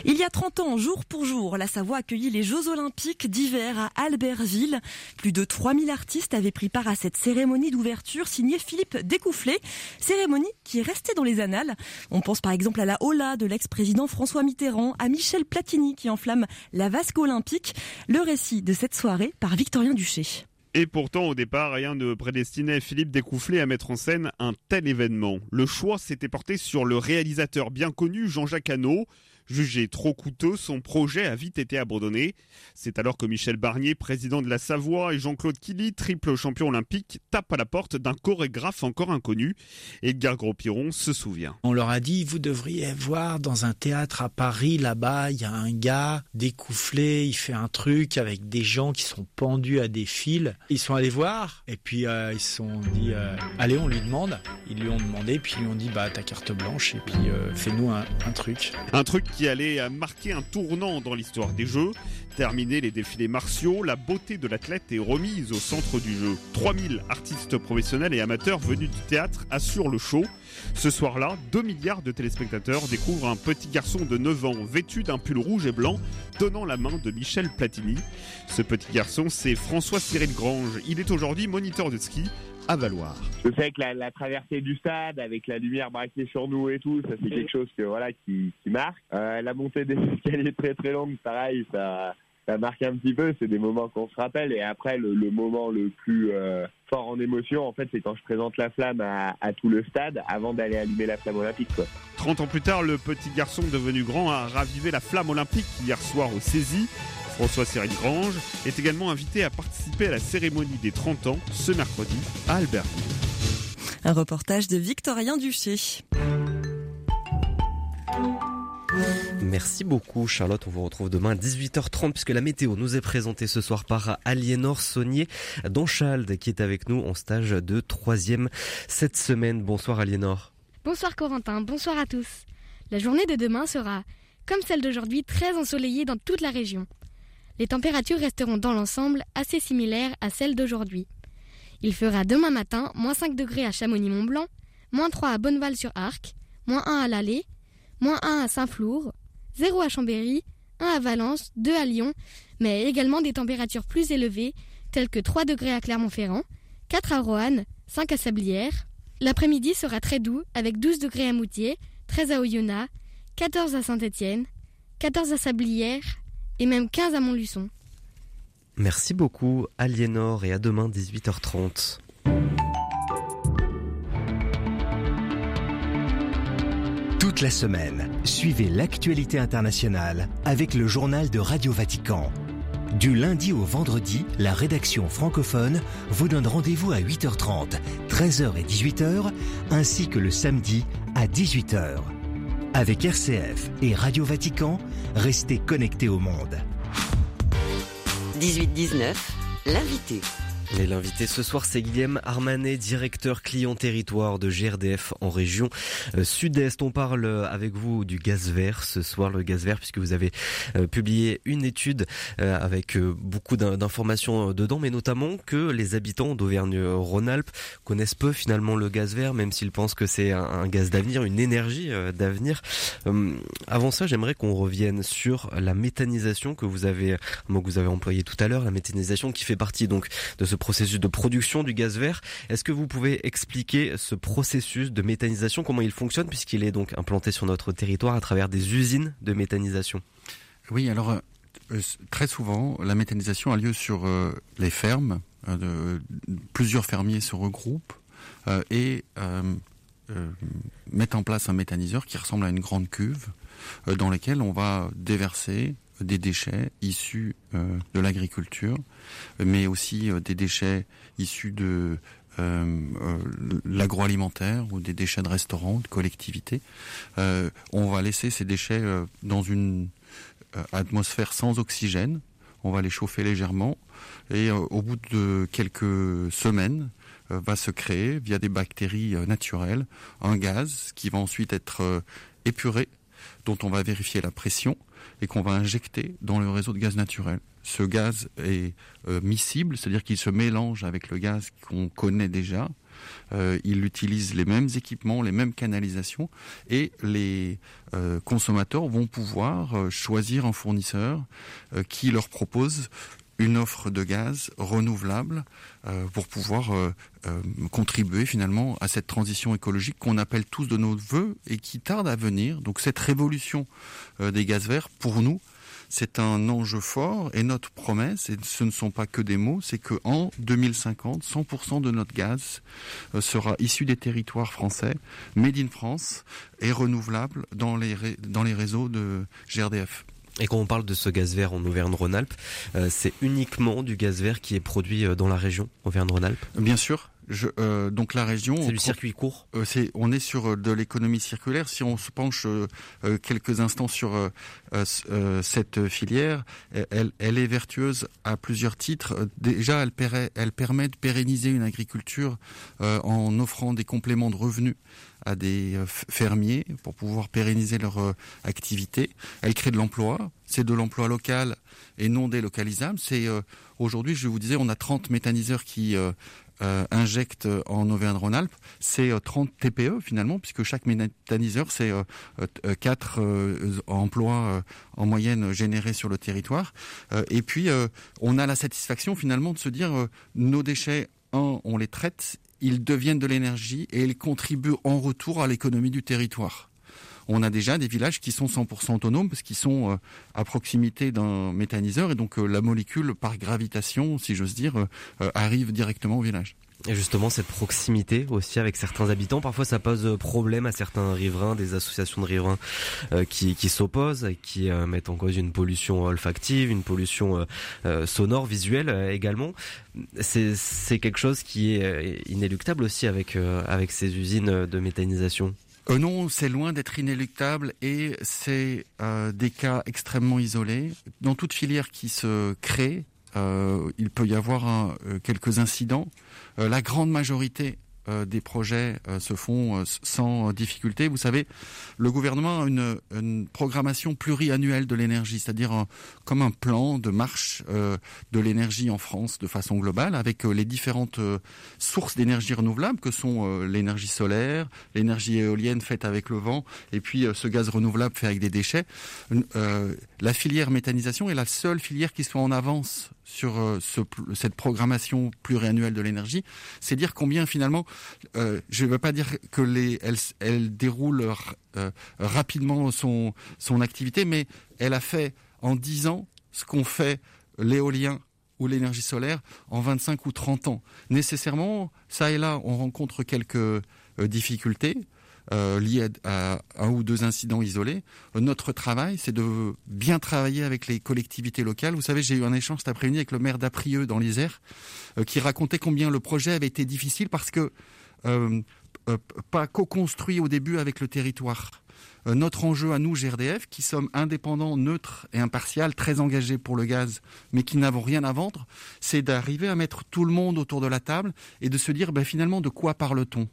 Il y a 30 ans, jour pour jour, la Savoie accueillit les Jeux Olympiques d'hiver à Albertville. Plus de 3000 artistes avaient pris part à cette cérémonie d'ouverture signée Philippe Découfflé. Cérémonie qui est restée dans les annales. On pense par exemple à la Ola de l'ex-président François Mitterrand, à Michel Platini qui enflamme la vasque olympique. Le récit de cette soirée par Victorien Duché. Et pourtant, au départ, rien ne prédestinait Philippe Découfflé à mettre en scène un tel événement. Le choix s'était porté sur le réalisateur bien connu Jean-Jacques Hano. Jugé trop coûteux, son projet a vite été abandonné. C'est alors que Michel Barnier, président de la Savoie, et Jean-Claude Killy, triple champion olympique, tapent à la porte d'un chorégraphe encore inconnu. Edgar Gros-Piron se souvient. On leur a dit, vous devriez voir dans un théâtre à Paris, là-bas, il y a un gars découfflé, il fait un truc avec des gens qui sont pendus à des fils. Ils sont allés voir, et puis euh, ils se sont dit, euh, allez, on lui demande. Ils lui ont demandé, puis ils lui ont dit, bah ta carte blanche, et puis euh, fais-nous un, un truc. Un truc qui allait marquer un tournant dans l'histoire des Jeux. Terminé les défilés martiaux, la beauté de l'athlète est remise au centre du jeu. 3000 artistes professionnels et amateurs venus du théâtre assurent le show. Ce soir-là, 2 milliards de téléspectateurs découvrent un petit garçon de 9 ans vêtu d'un pull rouge et blanc, donnant la main de Michel Platini. Ce petit garçon, c'est François Cyril Grange. Il est aujourd'hui moniteur de ski à Valoir. Je sais que la, la, traversée du stade avec la lumière braquée sur nous et tout, ça c'est quelque chose que voilà qui, qui marque. Euh, la montée des escaliers très très longue, pareil, ça ça marque un petit peu. C'est des moments qu'on se rappelle. Et après, le, le moment le plus euh, fort en émotion, en fait, c'est quand je présente la flamme à, à tout le stade avant d'aller allumer la flamme olympique. Quoi. 30 ans plus tard, le petit garçon devenu grand a ravivé la flamme olympique hier soir au Saisie. François Cyril Grange est également invité à participer à la cérémonie des 30 ans ce mercredi à Albertville. Un reportage de Victorien Duché. Merci beaucoup Charlotte, on vous retrouve demain à 18h30 puisque la météo nous est présentée ce soir par Aliénor Saunier d'Anchald qui est avec nous en stage de troisième cette semaine. Bonsoir Aliénor. Bonsoir Corentin, bonsoir à tous. La journée de demain sera, comme celle d'aujourd'hui, très ensoleillée dans toute la région. Les températures resteront dans l'ensemble assez similaires à celles d'aujourd'hui. Il fera demain matin moins 5 degrés à Chamonix-Mont-Blanc, moins 3 à Bonneval-sur-Arc, moins 1 à l'Allée, moins 1 à Saint-Flour, 0 à Chambéry, 1 à Valence, 2 à Lyon, mais également des températures plus élevées, telles que 3 degrés à Clermont-Ferrand, 4 à Roanne, 5 à Sablières. L'après-midi sera très doux, avec 12 degrés à Moutier, 13 à Oyonnax, 14 à Saint-Étienne, 14 à Sablières et même 15 à Montluçon. Merci beaucoup Aliénor et à demain 18h30. Toute la semaine, suivez l'actualité internationale avec le journal de Radio Vatican. Du lundi au vendredi, la rédaction francophone vous donne rendez-vous à 8h30, 13h et 18h, ainsi que le samedi à 18h. Avec RCF et Radio Vatican, restez connectés au monde. 18-19, l'invité. Et l'invité ce soir, c'est Guillaume Armanet, directeur client territoire de GRDF en région euh, sud-est. On parle avec vous du gaz vert ce soir, le gaz vert, puisque vous avez euh, publié une étude euh, avec beaucoup d'informations dedans, mais notamment que les habitants d'Auvergne-Rhône-Alpes connaissent peu finalement le gaz vert, même s'ils pensent que c'est un gaz d'avenir, une énergie d'avenir. Avant ça, j'aimerais qu'on revienne sur la méthanisation que vous avez, que vous avez employé tout à l'heure, la méthanisation qui fait partie donc de ce processus de production du gaz vert. Est-ce que vous pouvez expliquer ce processus de méthanisation, comment il fonctionne, puisqu'il est donc implanté sur notre territoire à travers des usines de méthanisation? Oui, alors euh, très souvent, la méthanisation a lieu sur euh, les fermes. Euh, plusieurs fermiers se regroupent euh, et euh, mettent en place un méthaniseur qui ressemble à une grande cuve dans laquelle on va déverser des déchets issus euh, de l'agriculture, mais aussi euh, des déchets issus de euh, l'agroalimentaire ou des déchets de restaurants, de collectivités. on va laisser ces déchets dans une atmosphère sans oxygène. On va les chauffer légèrement et au bout de quelques semaines, va se créer via des bactéries naturelles un gaz qui va ensuite être épuré, dont on va vérifier la pression et qu'on va injecter dans le réseau de gaz naturel. Ce gaz est euh, miscible, c'est-à-dire qu'il se mélange avec le gaz qu'on connaît déjà. Euh, il utilise les mêmes équipements, les mêmes canalisations, et les euh, consommateurs vont pouvoir choisir un fournisseur qui leur propose une offre de gaz renouvelable euh, pour pouvoir euh, euh, contribuer finalement à cette transition écologique qu'on appelle tous de nos voeux et qui tarde à venir. Donc cette révolution des gaz verts, pour nous, c'est un enjeu fort et notre promesse, et ce ne sont pas que des mots, c'est que en 2050, 100% de notre gaz sera issu des territoires français, made in France et renouvelable dans les, dans les réseaux de GRDF. Et quand on parle de ce gaz vert en Auvergne-Rhône-Alpes, euh, c'est uniquement du gaz vert qui est produit dans la région Auvergne-Rhône-Alpes? Bien sûr. Je, euh, donc la région. C'est du circuit court. Euh, c'est, on est sur euh, de l'économie circulaire. Si on se penche euh, euh, quelques instants sur cette filière, elle, elle, est vertueuse à plusieurs titres. Déjà, elle, permet, elle permet de pérenniser une agriculture en offrant des compléments de revenus à des fermiers pour pouvoir pérenniser leur activité. Elle crée de l'emploi. C'est de l'emploi local et non délocalisable. C'est aujourd'hui, je vous disais, on a 30 méthaniseurs qui euh, injecte en Auvergne-Rhône-Alpes, c'est 30 euh, TPE finalement, puisque chaque méthaniseur, c'est euh, 4 euh, emplois en moyenne générés sur le territoire. et puis, on a la satisfaction finalement de se dire, nos déchets, un, on les traite, ils deviennent de l'énergie et ils contribuent en retour à l'économie du territoire on a déjà des villages qui sont 100% autonomes parce qu'ils sont euh, à proximité d'un méthaniseur et donc euh, la molécule par gravitation, si j'ose dire, euh, arrive directement au village. Et justement, cette proximité aussi avec certains habitants, parfois ça pose problème à certains riverains, des associations de riverains qui, qui s'opposent, qui mettent en cause une pollution olfactive, une pollution sonore, visuelle également. C'est quelque chose qui est inéluctable aussi avec, avec ces usines de méthanisation. Euh, non, c'est loin d'être inéluctable et c'est euh, des cas extrêmement isolés. Dans toute filière qui se crée, euh, il peut y avoir euh, quelques incidents. la grande majorité euh, des projets euh, se font euh, sans difficulté. Vous savez, le gouvernement a une, une programmation pluriannuelle de l'énergie, c'est-à-dire comme un plan de marche de l'énergie en France de façon globale, avec les différentes sources d'énergie renouvelable que sont l'énergie solaire, l'énergie éolienne faite avec le vent, et puis ce gaz renouvelable fait avec des déchets. la filière méthanisation est la seule filière qui soit en avance sur euh, ce, cette programmation pluriannuelle de l'énergie, c'est dire combien finalement, euh, je ne veux pas dire que elle, déroule euh, rapidement son, son activité, mais elle a fait en 10 ans ce qu'ont fait l'éolien ou l'énergie solaire en 25 ou 30 ans. Nécessairement, ça et là, on rencontre quelques difficultés euh, à, un ou deux incidents isolés. Notre travail, c'est de bien travailler avec les collectivités locales. Vous savez, j'ai eu un échange cet après-midi avec le maire d'Aprieux dans l'Isère, euh, qui racontait combien le projet avait été difficile parce que euh, euh pas co-construit au début avec le territoire euh, notre enjeu à nous, GRDF, qui sommes indépendants, neutres et impartials, très engagés pour le gaz, mais qui n'avons rien à vendre, c'est d'arriver à mettre tout le monde autour de la table et de se dire ben, finalement de quoi parle-t-on?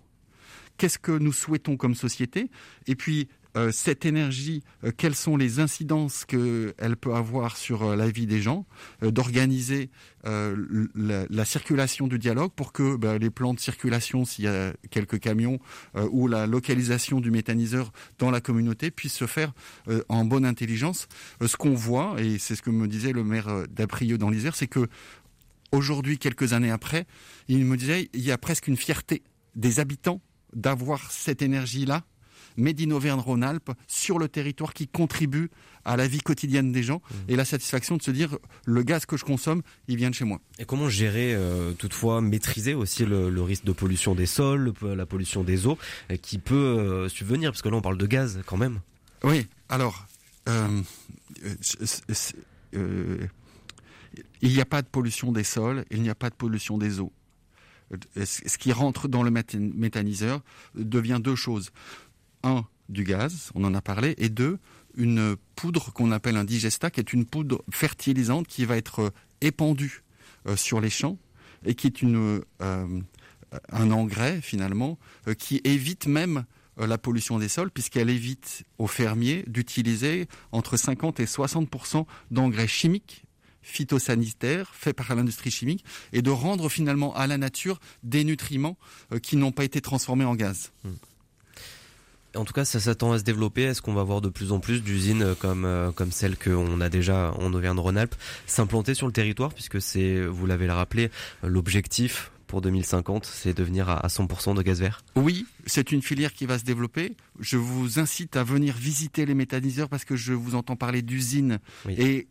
Qu'est-ce que nous souhaitons comme société, et puis euh, cette énergie, euh, quelles sont les incidences qu'elle peut avoir sur euh, la vie des gens, d'organiser la, la, circulation du dialogue pour que bah, les plans de circulation, s'il y a quelques camions, ou la localisation du méthaniseur dans la communauté puissent se faire en bonne intelligence. ce qu'on voit, et c'est ce que me disait le maire d'Aprieux dans l'Isère, c'est que aujourd'hui, quelques années après, il me disait, il y a presque une fierté des habitants d'avoir cette énergie-là, made in Auvergne-Rhône-Alpes, sur le territoire qui contribue à la vie quotidienne des gens mmh. et la satisfaction de se dire le gaz que je consomme, il vient de chez moi. Et comment gérer, euh, toutefois, maîtriser aussi le, le, risque de pollution des sols, la pollution des eaux, euh, qui peut euh, subvenir, parce que là on parle de gaz quand même. Oui, alors, euh, il n'y a pas de pollution des sols, il n'y a pas de pollution des eaux ce qui rentre dans le méthaniseur devient deux choses. Un, du gaz, on en a parlé, et deux, une poudre qu'on appelle un digesta, qui est une poudre fertilisante qui va être euh, épandue euh, sur les champs et qui est euh, un engrais finalement qui évite même la pollution des sols puisqu'elle évite aux fermiers d'utiliser entre 50 et 60% d'engrais chimiques phytosanitaire fait par l'industrie chimique et de rendre finalement à la nature des nutriments euh, qui n'ont pas été transformés en gaz. Hmm. En tout cas, ça s'attend à se développer. Est-ce qu'on va voir de plus en plus d'usines comme euh, comme celle qu'on a déjà en Auvergne-Rhône-Alpes s'implanter sur le territoire, puisque c'est, vous l'avez rappelé, l'objectif pour 2050, c'est devenir à 100% de gaz vert? Oui, c'est une filière qui va se développer. Je vous incite à venir visiter les méthaniseurs parce que je vous entends parler d'usines et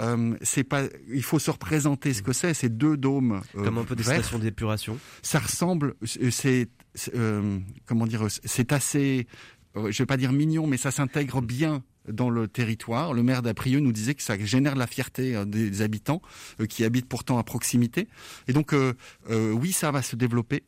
euh, c'est pas, il faut se représenter ce que c'est. C'est deux dômes. Euh, Comme un peu des stations d'épuration. Ça ressemble. C'est euh, comment dire. C'est assez. je vais pas dire mignon, mais ça s'intègre bien dans le territoire. Le maire d'Aprieux nous disait que ça génère la fierté des habitants qui habitent pourtant à proximité. Et donc, oui, ça va se développer.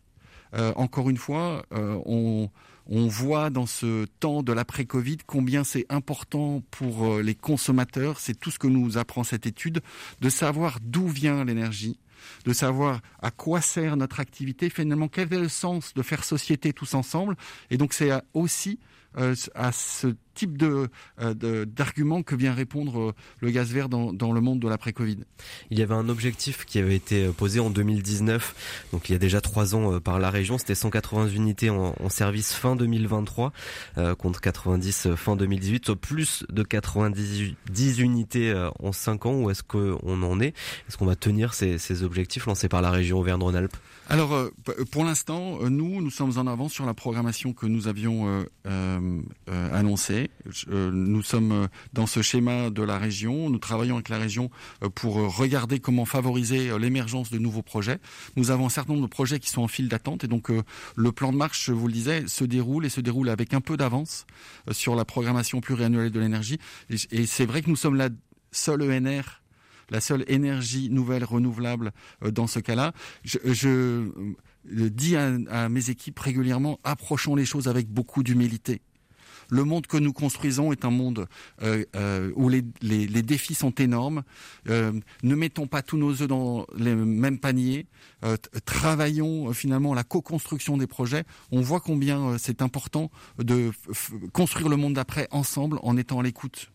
encore une fois, on on voit dans ce temps de l'après-Covid combien c'est important pour euh, les consommateurs, c'est tout ce que nous apprend cette étude, de savoir d'où vient l'énergie, de savoir à quoi sert notre activité, finalement quel est le sens de faire société tous ensemble? Et donc c'est aussi euh, à ce type de euh, d'argument que vient répondre euh, le gaz vert dans, dans le monde de l'après-Covid. Il y avait un objectif qui avait été posé en 2019, donc il y a déjà trois ans par la région, c'était 180 unités en, en service fin 2023 contre 90 fin 2018, soit plus de 90 unités en cinq ans. Où est-ce qu'on en est? Est-ce qu'on va tenir ces, ces objectifs lancés par la région Auvergne-Rhône-Alpes? Alors, euh, pour l'instant, euh, nous, nous sommes en avance sur la programmation que nous avions euh, euh annoncée. nous sommes dans ce schéma de la région. Nous travaillons avec la région pour regarder comment favoriser l'émergence de nouveaux projets. Nous avons un certain nombre de projets qui sont en file d'attente et donc le plan de marche, je vous le disais, se déroule et se déroule avec un peu d'avance sur la programmation pluriannuelle de l'énergie. Et, c'est vrai que nous sommes la seule ENR la seule énergie nouvelle, renouvelable euh, dans ce cas-là. Je, euh, dis à, mes équipes régulièrement, approchons les choses avec beaucoup d'humilité. Le monde que nous construisons est un monde euh, où les, défis sont énormes. ne mettons pas tous nos œufs dans les mêmes paniers. travaillons finalement la co-construction des projets. On voit combien c'est important de construire le monde d'après ensemble en étant à l'écoute.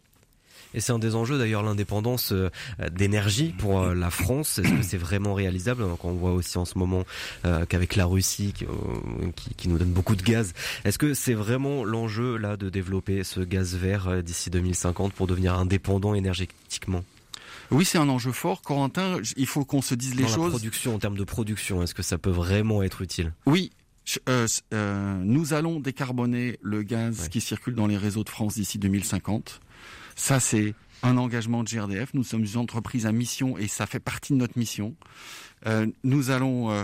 Et c'est un des enjeux d'ailleurs l'indépendance euh, d'énergie pour euh, la France. Est-ce que c'est vraiment réalisable? Quand on voit aussi en ce moment euh, qu'avec la Russie qui, qui, nous donne beaucoup de gaz, est-ce que c'est vraiment l'enjeu là de développer ce gaz vert d'ici 2050 pour devenir indépendant énergétiquement? Oui, c'est un enjeu fort. Corentin, il faut qu'on se dise les Dans choses. La production, en termes de production, est-ce que ça peut vraiment être utile? Oui, nous allons décarboner le gaz qui circule dans les réseaux de France d'ici 2050. Ça, c'est un engagement de GRDF. Nous sommes une entreprise à mission et ça fait partie de notre mission. Euh, nous allons euh,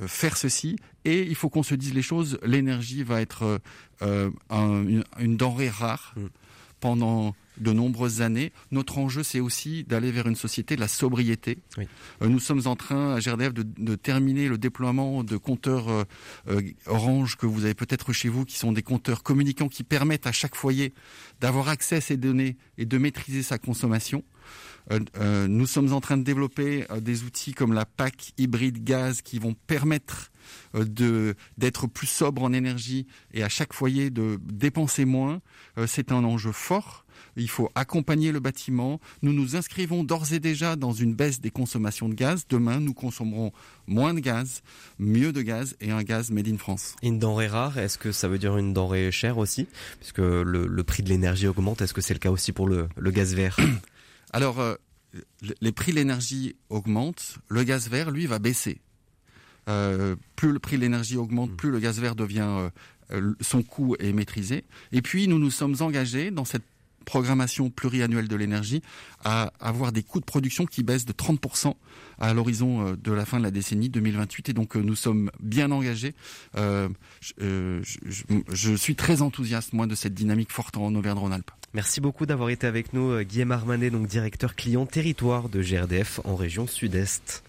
euh, faire ceci et il faut qu'on se dise les choses. L'énergie va être une, denrée rare mm. pendant de nombreuses années. Notre enjeu, c'est aussi d'aller vers une société de la sobriété. Euh, nous sommes en train, à GRDF, de, terminer le déploiement de compteurs euh, euh, Orange que vous avez peut-être chez vous, qui sont des compteurs communicants qui permettent à chaque foyer d'avoir accès à ces données et de maîtriser sa consommation. nous sommes en train de développer des outils comme la PAC hybride gaz qui vont permettre de d'être plus sobre en énergie et à chaque foyer de dépenser moins. c'est un enjeu fort il faut accompagner le bâtiment. Nous nous inscrivons d'ores et déjà dans une baisse des consommations de gaz. Demain, nous consommerons moins de gaz, mieux de gaz et un gaz made in France. Une denrée rare, est-ce que ça veut dire une denrée chère aussi? Puisque le, prix de l'énergie augmente, est-ce que c'est le cas aussi pour le, gaz vert? Alors, euh, les prix de l'énergie augmentent, le gaz vert, lui, va baisser. Euh, plus le prix de l'énergie augmente, hmm. plus le gaz vert devient euh, son coût est maîtrisé. Et puis nous nous sommes engagés dans cette programmation pluriannuelle de l'énergie à avoir des coûts de production qui baissent de 30% à l'horizon euh, de la fin de la décennie 2028 et donc euh, nous sommes bien engagés. Euh, je, suis très enthousiaste moi de cette dynamique forte en Auvergne-Rhône-Alpes. Merci beaucoup d'avoir été avec nous, Guillaume Armanet, donc directeur client territoire de GRDF en région Sud-Est.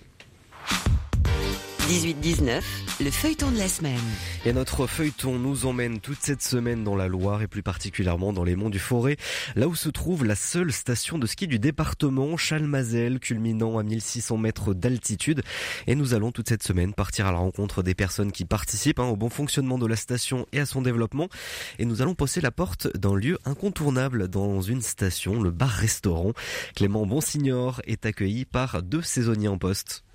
18-19, le feuilleton de la semaine. Et notre feuilleton nous emmène toute cette semaine dans la Loire et plus particulièrement dans les monts du Forêt, là où se trouve la seule station de ski du département, Chalmazel, culminant à 1600 mètres d'altitude. Et nous allons toute cette semaine partir à la rencontre des personnes qui participent hein, au bon fonctionnement de la station et à son développement. Et nous allons pousser la porte d'un lieu incontournable dans une station, le bar-restaurant. Clément Bonsignor est accueilli par deux saisonniers en poste.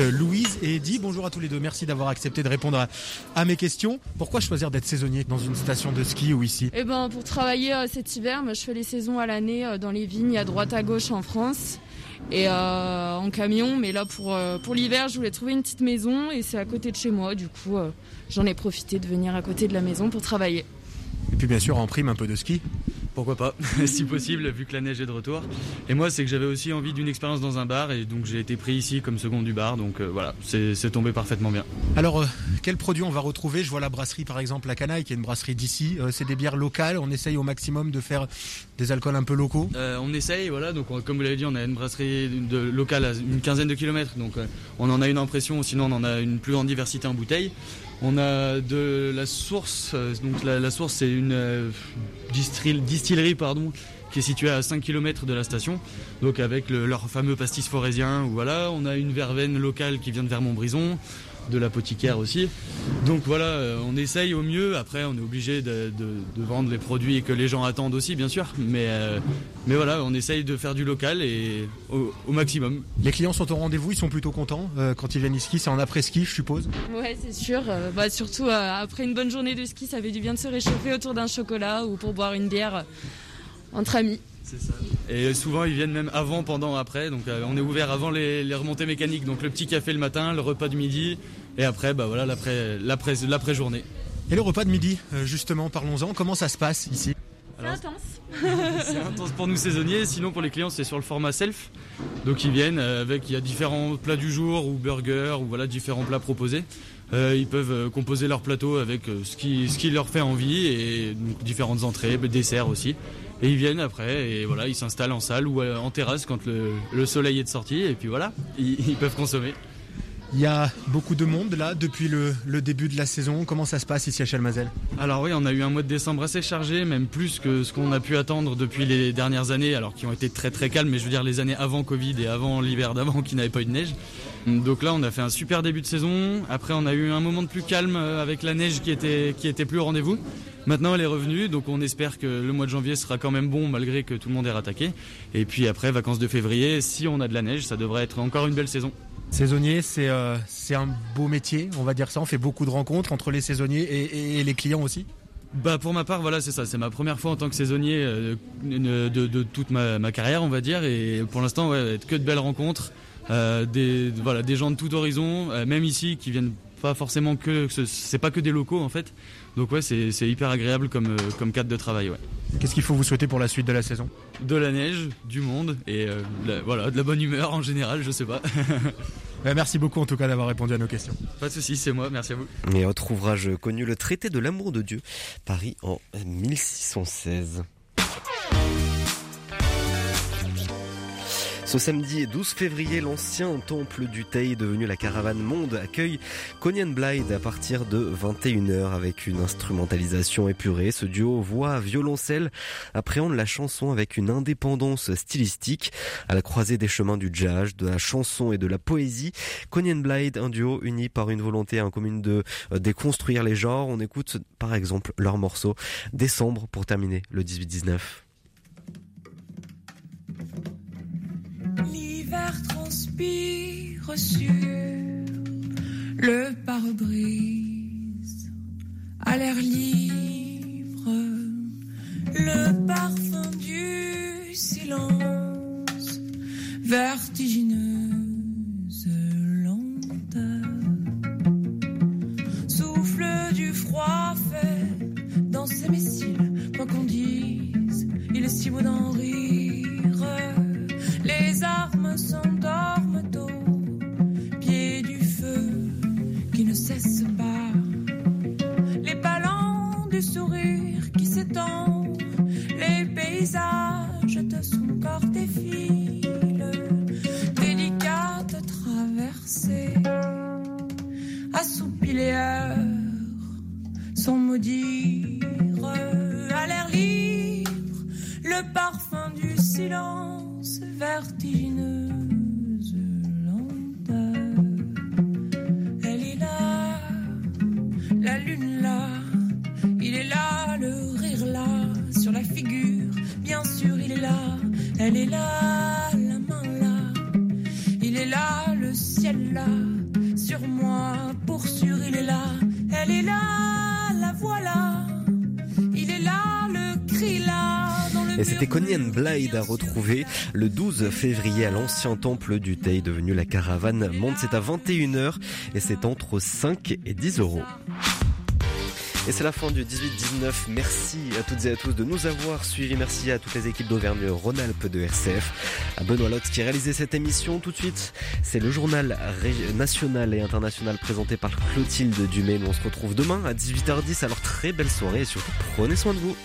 Euh, Louise et Eddie, bonjour à tous les deux. Merci d'avoir accepté de répondre à, à mes questions. Pourquoi choisir d'être saisonnier dans une station de ski ou ici? Eh ben, pour travailler euh, cet hiver, moi, je fais les saisons à l'année euh, dans les vignes à droite à gauche en France et en camion. Mais là, pour, pour l'hiver, je voulais trouver une petite maison et c'est à côté de chez moi. Du coup, j'en ai profité de venir à côté de la maison pour travailler. Et puis bien sûr en prime un peu de ski. Pourquoi pas, si possible, vu que la neige est de retour. Et moi, c'est que j'avais aussi envie d'une expérience dans un bar, et donc j'ai été pris ici comme second du bar, donc euh, voilà, c'est tombé parfaitement bien. Alors euh, quels produits on va retrouver? Je vois la brasserie par exemple La Canaille qui est une brasserie d'ici. Euh, c'est des bières locales. On essaye au maximum de faire des alcools un peu locaux? On essaye, voilà, donc on- comme vous l'avez dit, on a une brasserie de, locale à une quinzaine de kilomètres, donc on en a une impression, sinon on en a une plus grande diversité en bouteilles. On a de la source, euh, donc la, source c'est une euh, distillerie, pardon, qui est située à 5 km de la station, donc avec le- leur fameux pastis forésien. Voilà, on a une verveine locale qui vient de Vermont-Brison, de l'apothicaire aussi. Donc voilà, euh, on essaye au mieux. Après, on est obligé de, de- de vendre les produits que les gens attendent aussi, bien sûr. Mais, euh, mais voilà, on essaye de faire du local et au, au maximum. Les clients sont au rendez-vous, ils sont plutôt contents euh, quand ils viennent ici. C'est en après-ski, je suppose. Ouais, c'est sûr. Euh, bah, surtout euh, après une bonne journée de ski, ça fait du bien de se réchauffer autour d'un chocolat ou pour boire une bière euh, entre amis. C'est ça. Et souvent, ils viennent même avant, pendant, après. Donc, euh, on est ouvert avant les, les remontées mécaniques. Donc, le petit café le matin, le repas du midi, et après, bah voilà, l'après, l'après, l'après-journée. Et le repas de midi, euh, justement, parlons-en. Comment ça se passe ici? C'est intense. c'est intense pour nous saisonniers. Sinon, pour les clients, c'est sur le format self. Donc, ils viennent euh, avec, il y a différents plats du jour ou burgers ou voilà différents plats proposés. Euh, ils peuvent composer leur plateau avec ce qui, ce qui leur fait envie et donc, différentes entrées, desserts aussi. Et ils viennent après et voilà, ils s'installent en salle ou euh, en terrasse quand le, le soleil est de sortie et puis voilà, ils, ils peuvent consommer. Il y a beaucoup de monde là depuis le, le début de la saison. Comment ça se passe ici à Chalmazel? Alors oui, on a eu un mois de décembre assez chargé, même plus que ce qu'on a pu attendre depuis les dernières années, alors qui ont été très très calmes, mais je veux dire les années avant Covid et avant l'hiver d'avant qui n'avait pas eu de neige. Donc là, on a fait un super début de saison. Après, on a eu un moment de plus calme euh, avec la neige qui était, qui était plus au rendez-vous. Maintenant, elle est revenue, donc on espère que le mois de janvier sera quand même bon malgré que tout le monde est rattaqué. Et puis après, vacances de février, si on a de la neige, ça devrait être encore une belle saison. Saisonnier, c'est euh, un beau métier, on va dire ça. On fait beaucoup de rencontres entre les saisonniers et, et les clients aussi. Bah pour ma part voilà c'est ça c'est ma première fois en tant que saisonnier euh, de, de- de toute ma, ma carrière on va dire et pour l'instant ouais, que de belles rencontres euh, des voilà des gens de tout horizon euh, même ici qui viennent pas forcément que ce- c'est pas que des locaux en fait. Donc ouais c'est c'est hyper agréable comme euh, comme cadre de travail ouais. Qu'est-ce qu'il faut vous souhaiter pour la suite de la saison? De la neige du monde et euh, la- voilà de la bonne humeur en général je sais pas. Merci beaucoup en tout cas d'avoir répondu à nos questions. pas de soucis c'est moi merci à vous. Et autre ouvrage connu, le traité de l'amour de Dieu, Paris en 1616. Ce samedi 12 février, l'ancien temple du Teil, devenu la caravane Monde, accueille Conyan Blythe à partir de 21h avec une instrumentalisation épurée. Ce duo voix-violoncelle appréhende la chanson avec une indépendance stylistique à la croisée des chemins du jazz, de la chanson et de la poésie. Conyan Blythe, un duo uni par une volonté incommune de euh, déconstruire les genres. On écoute par exemple leur morceau Décembre pour terminer le 18-19. Transpire sur le pare-brise, à l'air libre, le parfum du silence, vertigineuse lenteur, souffle du froid fait dans ses missiles, quoi qu'on dise, il est si beau d'en rire. À retrouver le 12 février à l'ancien temple du Teil, devenu la caravane monte. C'est à 21h et c'est entre 5 et 10 euros. Et c'est la fin du 18-19. Merci à toutes et à tous de nous avoir suivis. Merci à toutes les équipes d'Auvergne-Rhône-Alpes de RCF. À Benoît Lotte qui a réalisé cette émission. Tout de suite, c'est le journal national et international présenté par Clotilde Dumais. Nous on se retrouve demain à 18h10. Alors très belle soirée et surtout prenez soin de vous.